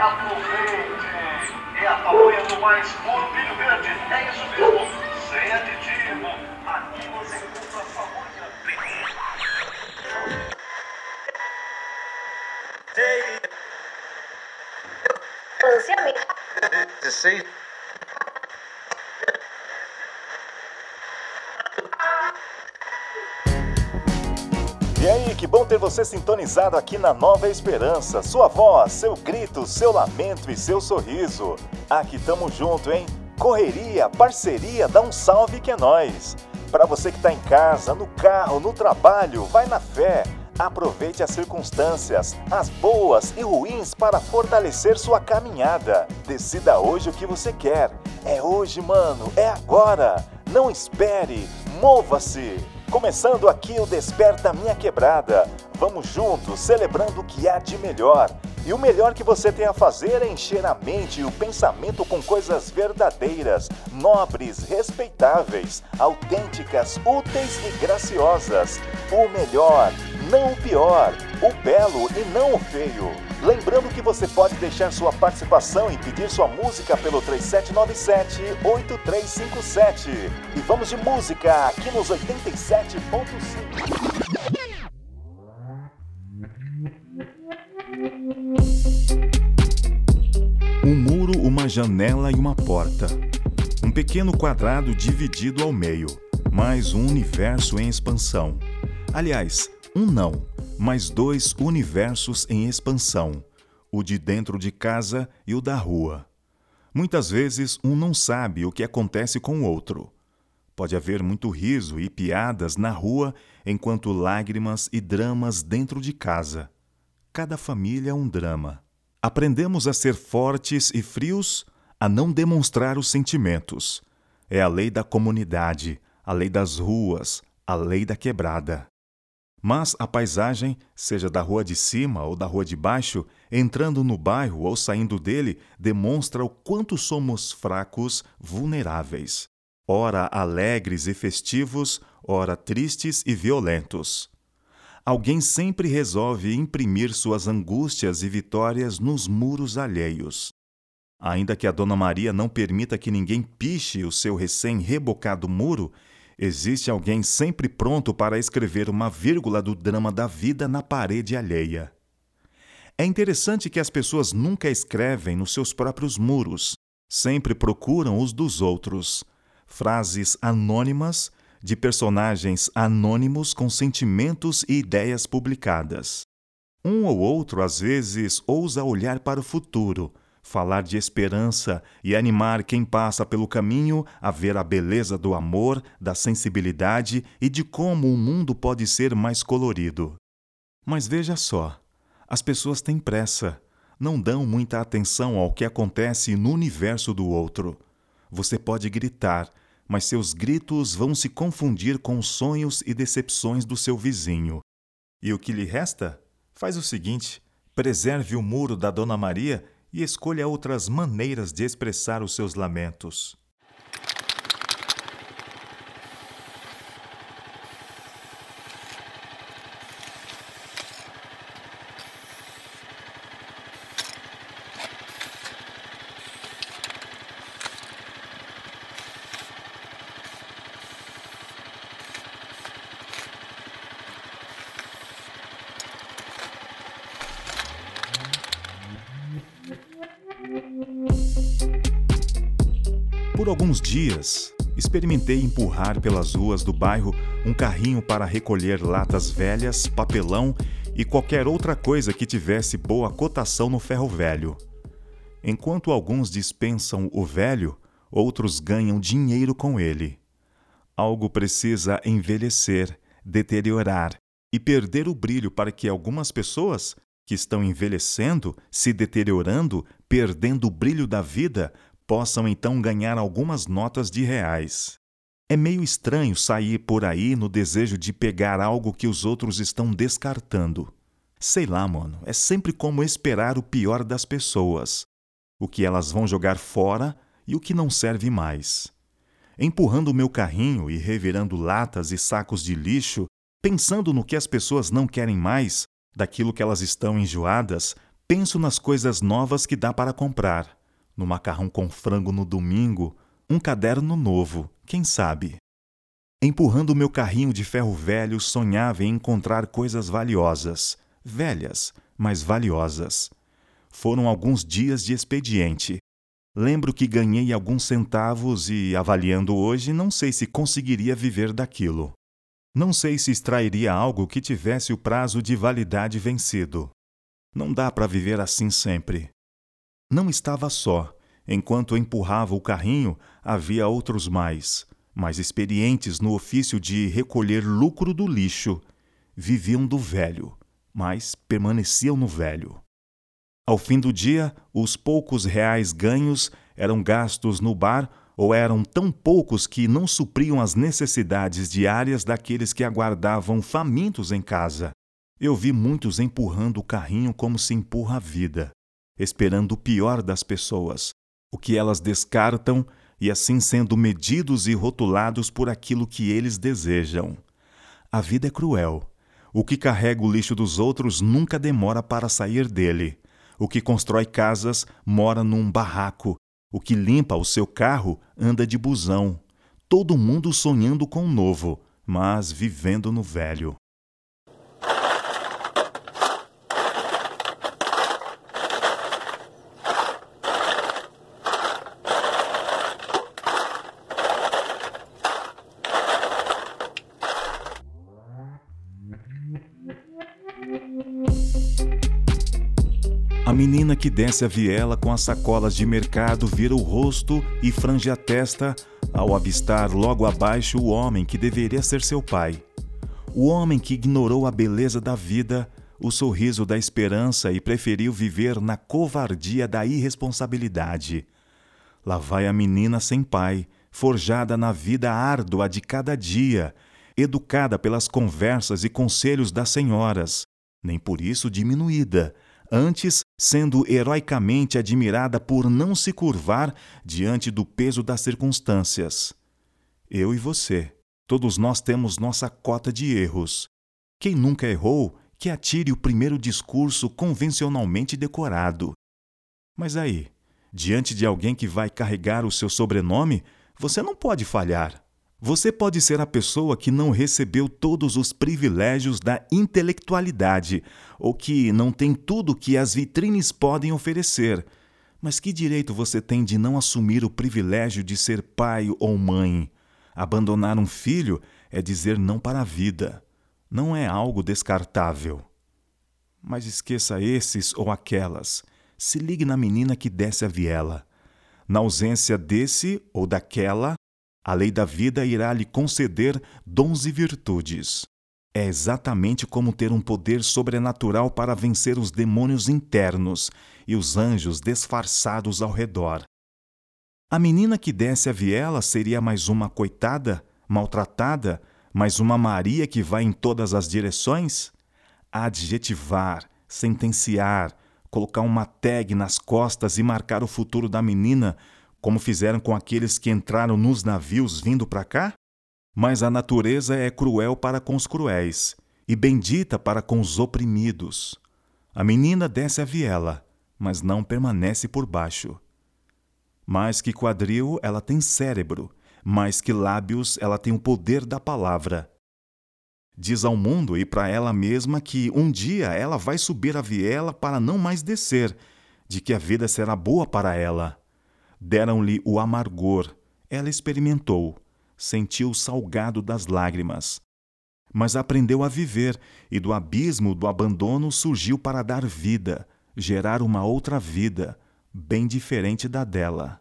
aproveite. E a é pamonha do mais puro milho verde. É isso mesmo, sem aditivo. Aqui você encontra a pamonha. Ansiamente. 16 que bom ter você sintonizado aqui na Nova Esperança. Sua voz, seu grito, seu lamento e seu sorriso. Aqui tamo junto, hein? Correria, parceria, dá um salve que é nós. Para você que tá em casa, no carro, no trabalho, vai na fé. Aproveite as circunstâncias, as boas e ruins para fortalecer sua caminhada. Decida hoje o que você quer. É hoje, mano, é agora. Não espere, mova-se. Começando aqui o Desperta Minha Quebrada. Vamos juntos, celebrando o que há de melhor. E o melhor que você tem a fazer é encher a mente e o pensamento com coisas verdadeiras, nobres, respeitáveis, autênticas, úteis e graciosas. O melhor, não o pior, o belo e não o feio. Lembrando que você pode deixar sua participação e pedir sua música pelo 3797-8357. E vamos de música aqui nos 87.5. janela e uma porta. Um pequeno quadrado dividido ao meio, mais um universo em expansão. Aliás, um não, mas dois universos em expansão: o de dentro de casa e o da rua. Muitas vezes um não sabe o que acontece com o outro. Pode haver muito riso e piadas na rua, enquanto lágrimas e dramas dentro de casa. Cada família é um drama. Aprendemos a ser fortes e frios, a não demonstrar os sentimentos. É a lei da comunidade, a lei das ruas, a lei da quebrada. Mas a paisagem, seja da rua de cima ou da rua de baixo, entrando no bairro ou saindo dele, demonstra o quanto somos fracos, vulneráveis. Ora alegres e festivos, ora tristes e violentos. Alguém sempre resolve imprimir suas angústias e vitórias nos muros alheios. Ainda que a Dona Maria não permita que ninguém piche o seu recém-rebocado muro, Existe alguém sempre pronto para escrever uma vírgula do drama da vida na parede alheia. É interessante que as pessoas nunca escrevem nos seus próprios muros, sempre procuram os dos outros. Frases anônimas de personagens anônimos com sentimentos e ideias publicadas. Um ou outro, às vezes, ousa olhar para o futuro, falar de esperança e animar quem passa pelo caminho a ver a beleza do amor, da sensibilidade e de como o mundo pode ser mais colorido. Mas veja só, as pessoas têm pressa, não dão muita atenção ao que acontece no universo do outro. Você pode gritar, mas seus gritos vão se confundir com os sonhos e decepções do seu vizinho. E o que lhe resta? Faz o seguinte: preserve o muro da Dona Maria e escolha outras maneiras de expressar os seus lamentos. Por alguns dias, experimentei empurrar pelas ruas do bairro um carrinho para recolher latas velhas, papelão e qualquer outra coisa que tivesse boa cotação no ferro velho. Enquanto alguns dispensam o velho, outros ganham dinheiro com ele. Algo precisa envelhecer, deteriorar e perder o brilho para que algumas pessoas que estão envelhecendo, se deteriorando, perdendo o brilho da vida, possam então ganhar algumas notas de reais. É meio estranho sair por aí no desejo de pegar algo que os outros estão descartando. Sei lá, mano, é sempre como esperar o pior das pessoas. O que elas vão jogar fora e o que não serve mais. Empurrando meu carrinho e revirando latas e sacos de lixo, pensando no que as pessoas não querem mais, daquilo que elas estão enjoadas, penso nas coisas novas que dá para comprar no macarrão com frango no domingo, um caderno novo, quem sabe? Empurrando meu carrinho de ferro velho, sonhava em encontrar coisas valiosas, velhas, mas valiosas. Foram alguns dias de expediente. Lembro que ganhei alguns centavos e, avaliando hoje, não sei se conseguiria viver daquilo. Não sei se extrairia algo que tivesse o prazo de validade vencido. Não dá para viver assim sempre. Não estava só. Enquanto empurrava o carrinho, havia outros mais, mais experientes no ofício de recolher lucro do lixo. Viviam do velho, mas permaneciam no velho. Ao fim do dia, os poucos reais ganhos eram gastos no bar ou eram tão poucos que não supriam as necessidades diárias daqueles que aguardavam famintos em casa. Eu vi muitos empurrando o carrinho como se empurra a vida, esperando o pior das pessoas, o que elas descartam e assim sendo medidos e rotulados por aquilo que eles desejam. A vida é cruel. O que carrega o lixo dos outros nunca demora para sair dele. O que constrói casas mora num barraco. O que limpa o seu carro anda de busão. Todo mundo sonhando com o novo, mas vivendo no velho. Que desce a viela com as sacolas de mercado vira o rosto e frange a testa ao avistar logo abaixo o homem que deveria ser seu pai. O homem que ignorou a beleza da vida, o sorriso da esperança e preferiu viver na covardia da irresponsabilidade. Lá vai a menina sem pai, forjada na vida árdua de cada dia, educada pelas conversas e conselhos das senhoras, nem por isso diminuída antes sendo heroicamente admirada por não se curvar diante do peso das circunstâncias. Eu e você, todos nós temos nossa cota de erros. Quem nunca errou, que atire o primeiro discurso convencionalmente decorado. Mas aí, diante de alguém que vai carregar o seu sobrenome, você não pode falhar. Você pode ser a pessoa que não recebeu todos os privilégios da intelectualidade, ou que não tem tudo que as vitrines podem oferecer. Mas que direito você tem de não assumir o privilégio de ser pai ou mãe? Abandonar um filho é dizer não para a vida. Não é algo descartável. Mas esqueça esses ou aquelas. Se ligue na menina que desce a viela. Na ausência desse ou daquela, a lei da vida irá lhe conceder dons e virtudes. É exatamente como ter um poder sobrenatural para vencer os demônios internos e os anjos disfarçados ao redor. A menina que desce a viela seria mais uma coitada, maltratada, mais uma Maria que vai em todas as direções? Adjetivar, sentenciar, colocar uma tag nas costas e marcar o futuro da menina como fizeram com aqueles que entraram nos navios vindo para cá? Mas a natureza é cruel para com os cruéis e bendita para com os oprimidos. A menina desce a viela, mas não permanece por baixo. Mais que quadril, ela tem cérebro, mais que lábios, ela tem o poder da palavra. Diz ao mundo e para ela mesma que um dia ela vai subir a viela para não mais descer, de que a vida será boa para ela. Deram-lhe o amargor. Ela experimentou, sentiu o salgado das lágrimas. Mas aprendeu a viver, e do abismo do abandono surgiu para dar vida, gerar uma outra vida, bem diferente da dela.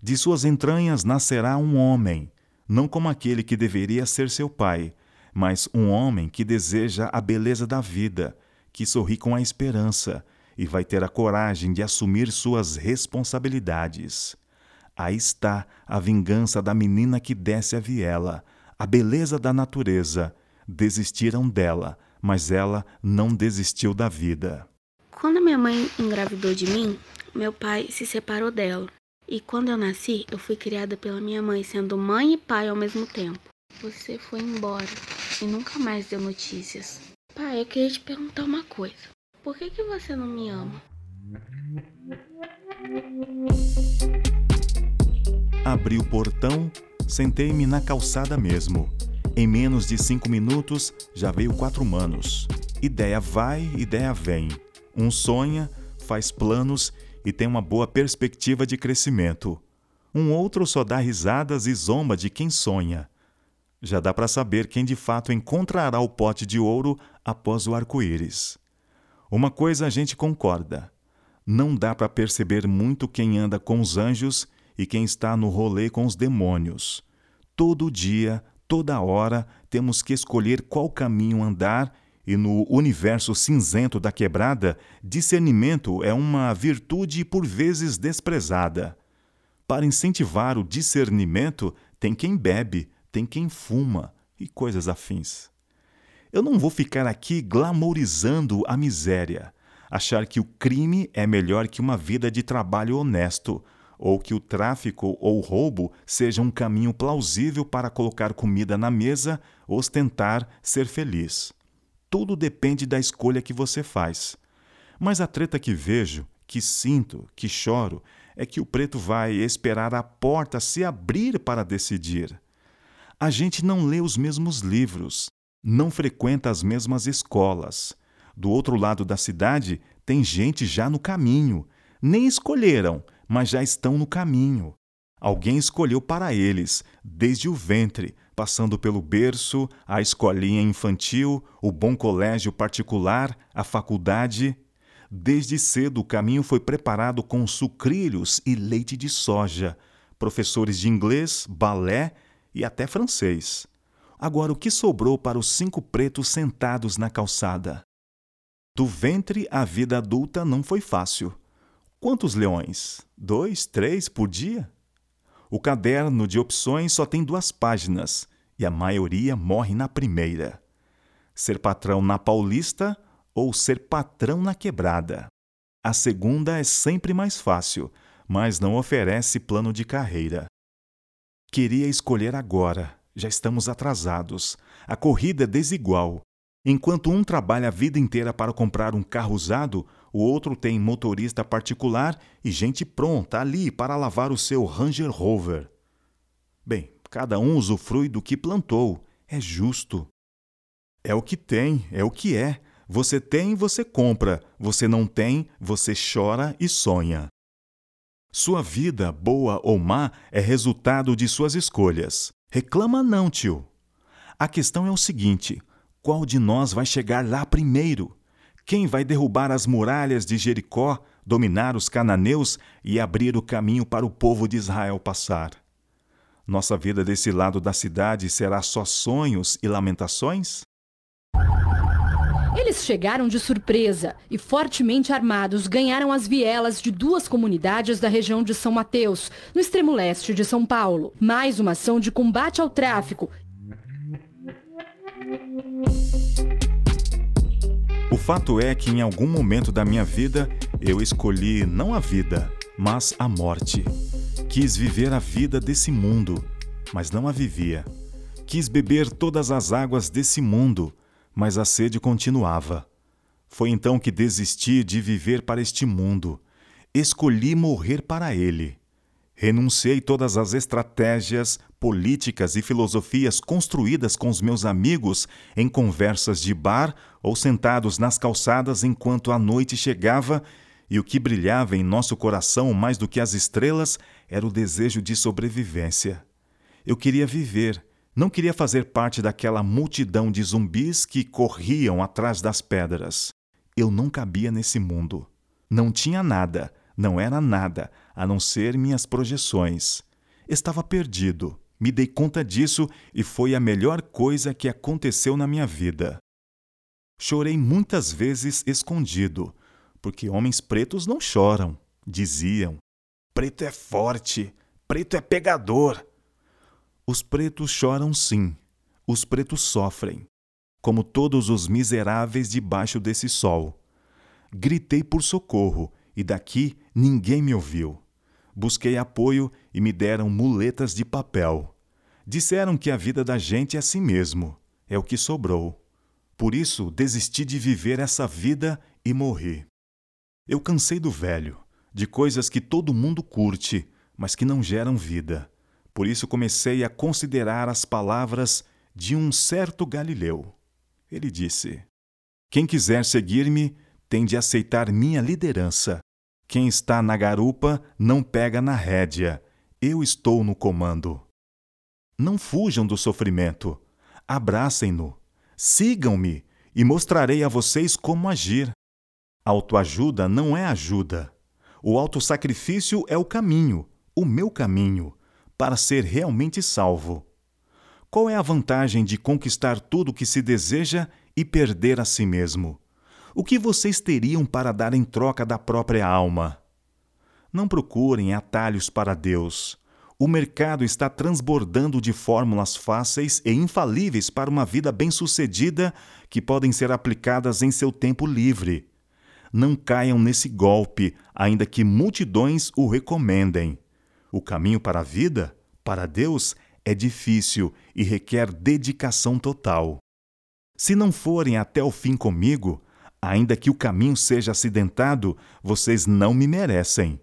De suas entranhas nascerá um homem, não como aquele que deveria ser seu pai, mas um homem que deseja a beleza da vida, que sorri com a esperança, e vai ter a coragem de assumir suas responsabilidades. Aí está a vingança da menina que desce a viela, a beleza da natureza. Desistiram dela, mas ela não desistiu da vida. Quando minha mãe engravidou de mim, meu pai se separou dela. E quando eu nasci, eu fui criada pela minha mãe, sendo mãe e pai ao mesmo tempo. Você foi embora e nunca mais deu notícias. Pai, eu queria te perguntar uma coisa. Por que, que você não me ama? Abri o portão, sentei-me na calçada mesmo. Em menos de cinco minutos já veio quatro manos. Ideia vai, ideia vem. Um sonha, faz planos e tem uma boa perspectiva de crescimento. Um outro só dá risadas e zomba de quem sonha. Já dá para saber quem de fato encontrará o pote de ouro após o arco-íris. Uma coisa a gente concorda: não dá para perceber muito quem anda com os anjos e quem está no rolê com os demônios. Todo dia, toda hora, temos que escolher qual caminho andar, e no universo cinzento da quebrada, discernimento é uma virtude por vezes desprezada. Para incentivar o discernimento, tem quem bebe, tem quem fuma e coisas afins. Eu não vou ficar aqui glamourizando a miséria, achar que o crime é melhor que uma vida de trabalho honesto, ou que o tráfico ou roubo seja um caminho plausível para colocar comida na mesa, ostentar, ser feliz. Tudo depende da escolha que você faz. Mas a treta que vejo, que sinto, que choro, é que o preto vai esperar a porta se abrir para decidir. A gente não lê os mesmos livros, não frequenta as mesmas escolas. Do outro lado da cidade, tem gente já no caminho. Nem escolheram, mas já estão no caminho. Alguém escolheu para eles, desde o ventre, passando pelo berço, a escolinha infantil, o bom colégio particular, a faculdade. Desde cedo o caminho foi preparado com sucrilhos e leite de soja, professores de inglês, balé e até francês. Agora, o que sobrou para os cinco pretos sentados na calçada? Do ventre à vida adulta não foi fácil. Quantos leões? Dois, três por dia? O caderno de opções só tem duas páginas e a maioria morre na primeira. Ser patrão na Paulista ou ser patrão na Quebrada. A segunda é sempre mais fácil, mas não oferece plano de carreira. Queria escolher agora, já estamos atrasados. A corrida é desigual. Enquanto um trabalha a vida inteira para comprar um carro usado, o outro tem motorista particular e gente pronta ali para lavar o seu Ranger Rover. Bem, cada um usufrui do que plantou. É justo. É o que tem, é o que é. Você tem, você compra. Você não tem, você chora e sonha. Sua vida, boa ou má, é resultado de suas escolhas. Reclama não, tio. A questão é o seguinte: qual de nós vai chegar lá primeiro? Quem vai derrubar as muralhas de Jericó, dominar os cananeus e abrir o caminho para o povo de Israel passar? Nossa vida desse lado da cidade será só sonhos e lamentações? Eles chegaram de surpresa e, fortemente armados, ganharam as vielas de duas comunidades da região de São Mateus, no extremo leste de São Paulo. Mais uma ação de combate ao tráfico. O fato é que em algum momento da minha vida eu escolhi não a vida, mas a morte. Quis viver a vida desse mundo, mas não a vivia. Quis beber todas as águas desse mundo, mas a sede continuava. Foi então que desisti de viver para este mundo. Escolhi morrer para ele. Renunciei todas as estratégias, políticas e filosofias construídas com os meus amigos em conversas de bar ou sentados nas calçadas enquanto a noite chegava e o que brilhava em nosso coração mais do que as estrelas era o desejo de sobrevivência. Eu queria viver, não queria fazer parte daquela multidão de zumbis que corriam atrás das pedras. Eu não cabia nesse mundo. Não tinha nada, não era nada, a não ser minhas projeções. Estava perdido. Me dei conta disso e foi a melhor coisa que aconteceu na minha vida. Chorei muitas vezes escondido, porque homens pretos não choram, diziam. Preto é forte, preto é pegador. Os pretos choram sim, os pretos sofrem, como todos os miseráveis debaixo desse sol. Gritei por socorro e daqui ninguém me ouviu. Busquei apoio e me deram muletas de papel. Disseram que a vida da gente é assim mesmo, é o que sobrou. Por isso desisti de viver essa vida e morri. Eu cansei do velho, de coisas que todo mundo curte, mas que não geram vida. Por isso comecei a considerar as palavras de um certo Galileu. Ele disse: Quem quiser seguir-me tem de aceitar minha liderança. Quem está na garupa não pega na rédea. Eu estou no comando. Não fujam do sofrimento. Abracem-no. Sigam-me e mostrarei a vocês como agir. Autoajuda não é ajuda. O autossacrifício é o caminho, o meu caminho, para ser realmente salvo. Qual é a vantagem de conquistar tudo o que se deseja e perder a si mesmo? O que vocês teriam para dar em troca da própria alma? Não procurem atalhos para Deus. O mercado está transbordando de fórmulas fáceis e infalíveis para uma vida bem-sucedida que podem ser aplicadas em seu tempo livre não caiam nesse golpe, ainda que multidões o recomendem. O caminho para a vida, para Deus, é difícil e requer dedicação total. Se não forem até o fim comigo, ainda que o caminho seja acidentado, vocês não me merecem.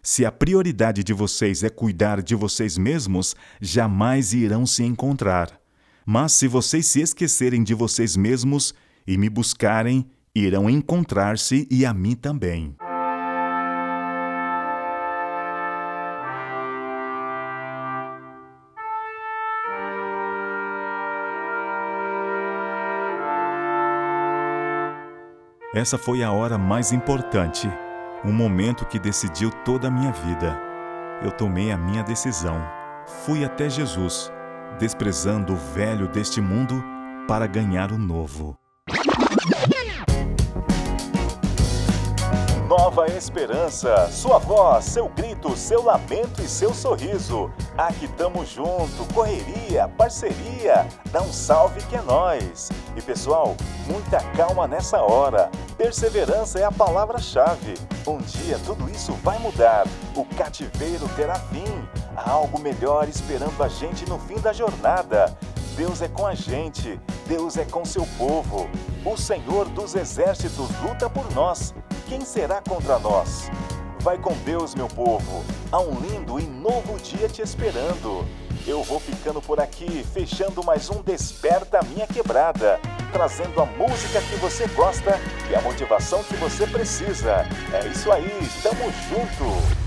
Se a prioridade de vocês é cuidar de vocês mesmos, jamais irão se encontrar. Mas se vocês se esquecerem de vocês mesmos e me buscarem, irão encontrar-se e a mim também. Essa foi a hora mais importante, um momento que decidiu toda a minha vida. Eu tomei a minha decisão. Fui até Jesus, desprezando o velho deste mundo para ganhar o novo. Nova Esperança, sua voz, seu grito, seu lamento e seu sorriso. Aqui tamo junto, correria, parceria, dá um salve que é nós. E pessoal, muita calma nessa hora. Perseverança é a palavra-chave. Um dia tudo isso vai mudar. O cativeiro terá fim. Há algo melhor esperando a gente no fim da jornada. Deus é com a gente, Deus é com seu povo. O Senhor dos exércitos luta por nós quem será contra nós? Vai com Deus, meu povo. Há um lindo e novo dia te esperando. Eu vou ficando por aqui, fechando mais um Desperta Minha Quebrada, trazendo a música que você gosta e a motivação que você precisa. É isso aí, tamo junto!